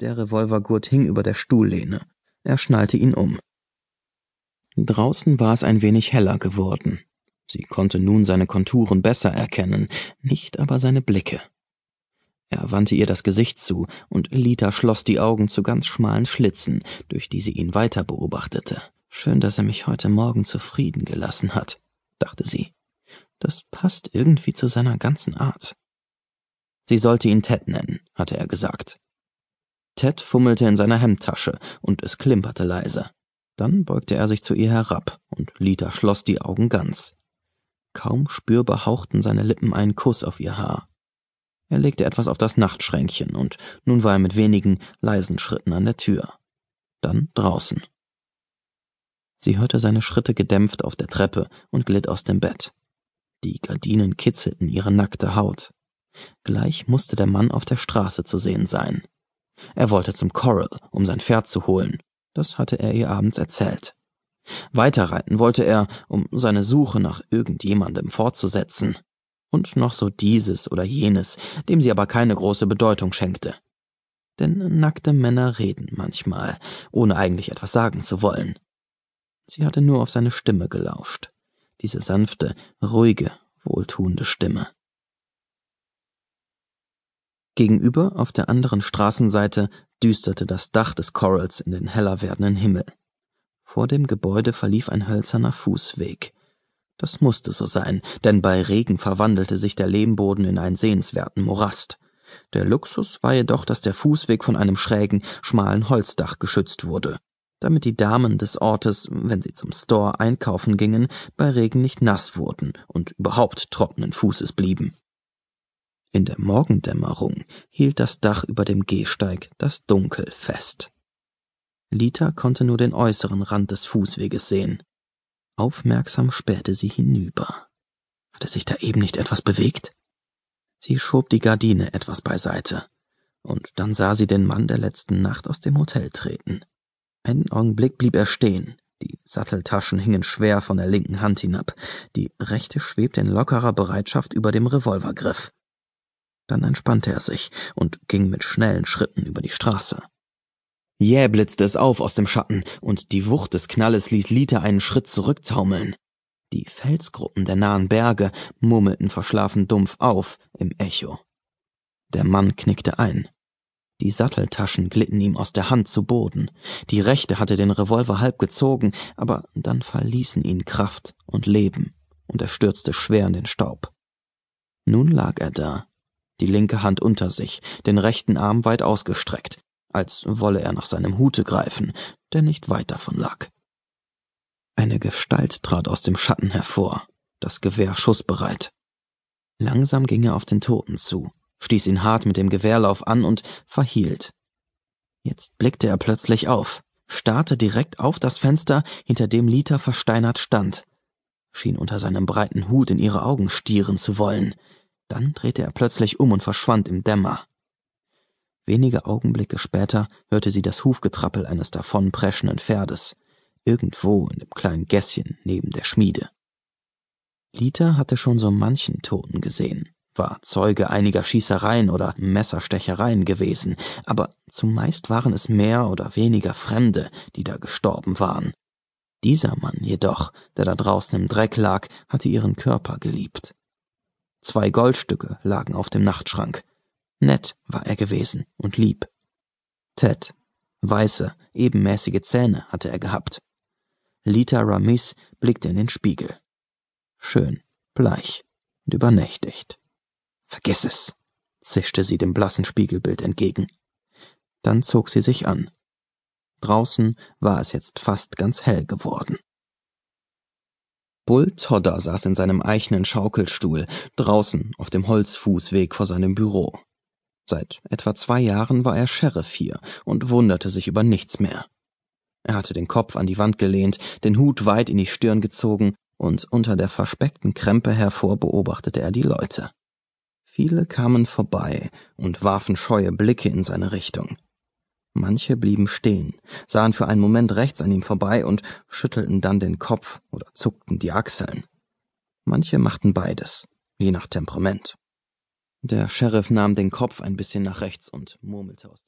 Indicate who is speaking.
Speaker 1: Der Revolvergurt hing über der Stuhllehne. Er schnallte ihn um. Draußen war es ein wenig heller geworden. Sie konnte nun seine Konturen besser erkennen, nicht aber seine Blicke. Er wandte ihr das Gesicht zu, und Lita schloss die Augen zu ganz schmalen Schlitzen, durch die sie ihn weiter beobachtete. Schön, dass er mich heute Morgen zufrieden gelassen hat, dachte sie. Das passt irgendwie zu seiner ganzen Art. Sie sollte ihn Ted nennen, hatte er gesagt. Ted fummelte in seiner Hemdtasche, und es klimperte leise. Dann beugte er sich zu ihr herab, und Lita schloss die Augen ganz. Kaum spürbar hauchten seine Lippen einen Kuss auf ihr Haar. Er legte etwas auf das Nachtschränkchen, und nun war er mit wenigen, leisen Schritten an der Tür. Dann draußen. Sie hörte seine Schritte gedämpft auf der Treppe und glitt aus dem Bett. Die Gardinen kitzelten ihre nackte Haut. Gleich musste der Mann auf der Straße zu sehen sein. Er wollte zum Coral, um sein Pferd zu holen. Das hatte er ihr abends erzählt. Weiterreiten wollte er, um seine Suche nach irgendjemandem fortzusetzen. Und noch so dieses oder jenes, dem sie aber keine große Bedeutung schenkte. Denn nackte Männer reden manchmal, ohne eigentlich etwas sagen zu wollen. Sie hatte nur auf seine Stimme gelauscht. Diese sanfte, ruhige, wohltuende Stimme. Gegenüber, auf der anderen Straßenseite, düsterte das Dach des Corals in den heller werdenden Himmel. Vor dem Gebäude verlief ein hölzerner Fußweg. Das musste so sein, denn bei Regen verwandelte sich der Lehmboden in einen sehenswerten Morast. Der Luxus war jedoch, dass der Fußweg von einem schrägen, schmalen Holzdach geschützt wurde, damit die Damen des Ortes, wenn sie zum Store einkaufen gingen, bei Regen nicht nass wurden und überhaupt trockenen Fußes blieben. In der Morgendämmerung hielt das Dach über dem Gehsteig das Dunkel fest. Lita konnte nur den äußeren Rand des Fußweges sehen. Aufmerksam spähte sie hinüber. Hatte sich da eben nicht etwas bewegt? Sie schob die Gardine etwas beiseite, und dann sah sie den Mann der letzten Nacht aus dem Hotel treten. Einen Augenblick blieb er stehen, die Satteltaschen hingen schwer von der linken Hand hinab, die rechte schwebte in lockerer Bereitschaft über dem Revolvergriff. Dann entspannte er sich und ging mit schnellen Schritten über die Straße. Jäh blitzte es auf aus dem Schatten, und die Wucht des Knalles ließ Lita einen Schritt zurücktaumeln. Die Felsgruppen der nahen Berge murmelten verschlafen dumpf auf im Echo. Der Mann knickte ein. Die Satteltaschen glitten ihm aus der Hand zu Boden. Die rechte hatte den Revolver halb gezogen, aber dann verließen ihn Kraft und Leben, und er stürzte schwer in den Staub. Nun lag er da, die linke Hand unter sich, den rechten Arm weit ausgestreckt, als wolle er nach seinem Hute greifen, der nicht weit davon lag. Eine Gestalt trat aus dem Schatten hervor, das Gewehr schussbereit. Langsam ging er auf den Toten zu, stieß ihn hart mit dem Gewehrlauf an und verhielt. Jetzt blickte er plötzlich auf, starrte direkt auf das Fenster, hinter dem Lita versteinert stand, schien unter seinem breiten Hut in ihre Augen stieren zu wollen, dann drehte er plötzlich um und verschwand im Dämmer. Wenige Augenblicke später hörte sie das Hufgetrappel eines davonpreschenden Pferdes, irgendwo in dem kleinen Gässchen neben der Schmiede. Lita hatte schon so manchen Toten gesehen, war Zeuge einiger Schießereien oder Messerstechereien gewesen, aber zumeist waren es mehr oder weniger Fremde, die da gestorben waren. Dieser Mann jedoch, der da draußen im Dreck lag, hatte ihren Körper geliebt. Zwei Goldstücke lagen auf dem Nachtschrank. Nett war er gewesen und lieb. Ted, weiße, ebenmäßige Zähne hatte er gehabt. Lita Ramis blickte in den Spiegel. Schön, bleich und übernächtigt. Vergiss es, zischte sie dem blassen Spiegelbild entgegen. Dann zog sie sich an. Draußen war es jetzt fast ganz hell geworden. Bull Todder saß in seinem eichenen Schaukelstuhl draußen auf dem Holzfußweg vor seinem Büro. Seit etwa zwei Jahren war er Sheriff hier und wunderte sich über nichts mehr. Er hatte den Kopf an die Wand gelehnt, den Hut weit in die Stirn gezogen, und unter der verspeckten Krempe hervor beobachtete er die Leute. Viele kamen vorbei und warfen scheue Blicke in seine Richtung. Manche blieben stehen, sahen für einen Moment rechts an ihm vorbei und schüttelten dann den Kopf oder zuckten die Achseln. Manche machten beides, je nach Temperament. Der Sheriff nahm den Kopf ein bisschen nach rechts und murmelte aus